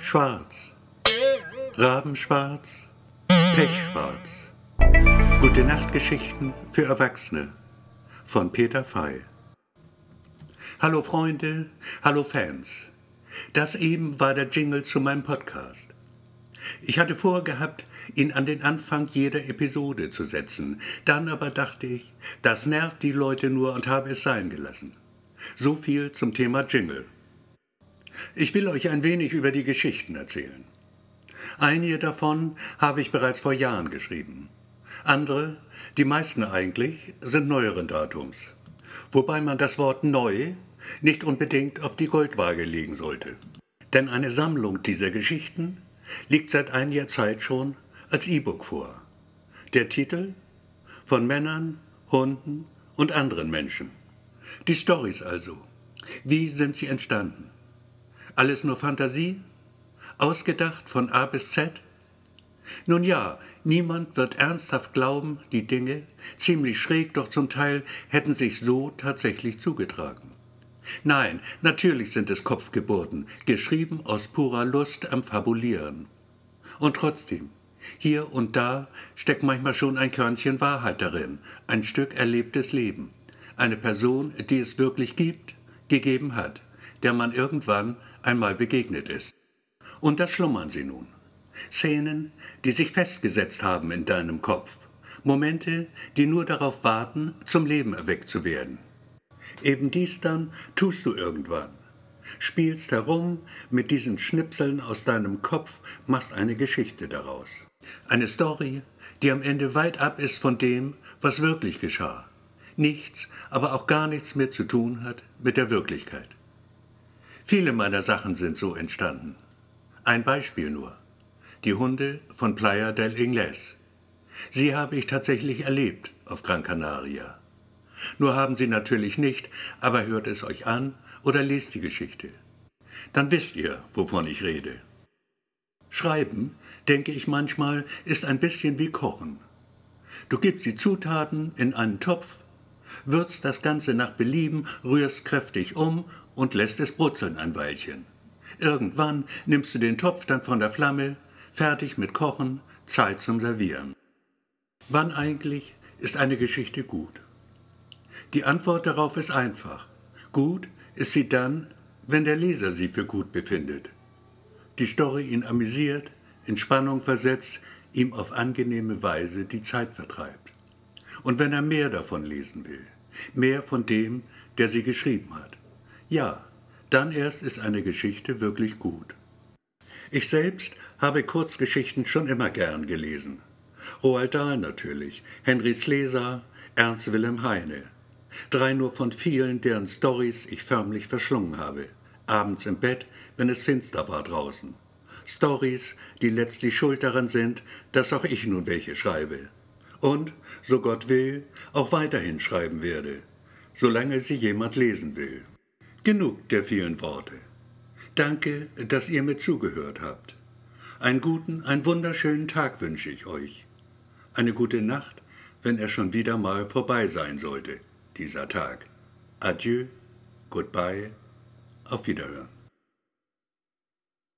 Schwarz. Rabenschwarz. Pechschwarz. Gute Nachtgeschichten für Erwachsene von Peter Fey. Hallo Freunde, hallo Fans. Das eben war der Jingle zu meinem Podcast. Ich hatte vorgehabt, ihn an den Anfang jeder Episode zu setzen. Dann aber dachte ich, das nervt die Leute nur und habe es sein gelassen. So viel zum Thema Jingle. Ich will euch ein wenig über die Geschichten erzählen. Einige davon habe ich bereits vor Jahren geschrieben. Andere, die meisten eigentlich, sind neueren Datums. Wobei man das Wort neu nicht unbedingt auf die Goldwaage legen sollte. Denn eine Sammlung dieser Geschichten liegt seit einiger Zeit schon als E-Book vor. Der Titel Von Männern, Hunden und anderen Menschen. Die Stories also. Wie sind sie entstanden? Alles nur Fantasie? Ausgedacht von A bis Z? Nun ja, niemand wird ernsthaft glauben, die Dinge, ziemlich schräg, doch zum Teil hätten sich so tatsächlich zugetragen. Nein, natürlich sind es Kopfgeburten, geschrieben aus purer Lust am Fabulieren. Und trotzdem, hier und da steckt manchmal schon ein Körnchen Wahrheit darin, ein Stück erlebtes Leben, eine Person, die es wirklich gibt, gegeben hat, der man irgendwann einmal begegnet ist. Und da schlummern sie nun. Szenen, die sich festgesetzt haben in deinem Kopf. Momente, die nur darauf warten, zum Leben erweckt zu werden. Eben dies dann tust du irgendwann. Spielst herum mit diesen Schnipseln aus deinem Kopf, machst eine Geschichte daraus. Eine Story, die am Ende weit ab ist von dem, was wirklich geschah. Nichts, aber auch gar nichts mehr zu tun hat mit der Wirklichkeit. Viele meiner Sachen sind so entstanden. Ein Beispiel nur. Die Hunde von Playa del Ingles. Sie habe ich tatsächlich erlebt auf Gran Canaria. Nur haben Sie natürlich nicht, aber hört es euch an oder lest die Geschichte. Dann wisst ihr, wovon ich rede. Schreiben, denke ich manchmal, ist ein bisschen wie Kochen. Du gibst die Zutaten in einen Topf, würzt das Ganze nach Belieben, rührst kräftig um und lässt es brutzeln ein Weilchen. Irgendwann nimmst du den Topf dann von der Flamme, fertig mit Kochen, Zeit zum Servieren. Wann eigentlich ist eine Geschichte gut? Die Antwort darauf ist einfach. Gut ist sie dann, wenn der Leser sie für gut befindet. Die Story ihn amüsiert, in Spannung versetzt, ihm auf angenehme Weise die Zeit vertreibt. Und wenn er mehr davon lesen will, mehr von dem, der sie geschrieben hat. Ja, dann erst ist eine Geschichte wirklich gut. Ich selbst habe Kurzgeschichten schon immer gern gelesen. Roald Dahl natürlich, Henry Sleser, Ernst Wilhelm Heine. Drei nur von vielen, deren Stories ich förmlich verschlungen habe. Abends im Bett, wenn es finster war draußen. Stories, die letztlich schuld daran sind, dass auch ich nun welche schreibe. Und, so Gott will, auch weiterhin schreiben werde, solange sie jemand lesen will. Genug der vielen Worte. Danke, dass ihr mir zugehört habt. Einen guten, einen wunderschönen Tag wünsche ich euch. Eine gute Nacht, wenn er schon wieder mal vorbei sein sollte, dieser Tag. Adieu, goodbye, auf Wiederhören.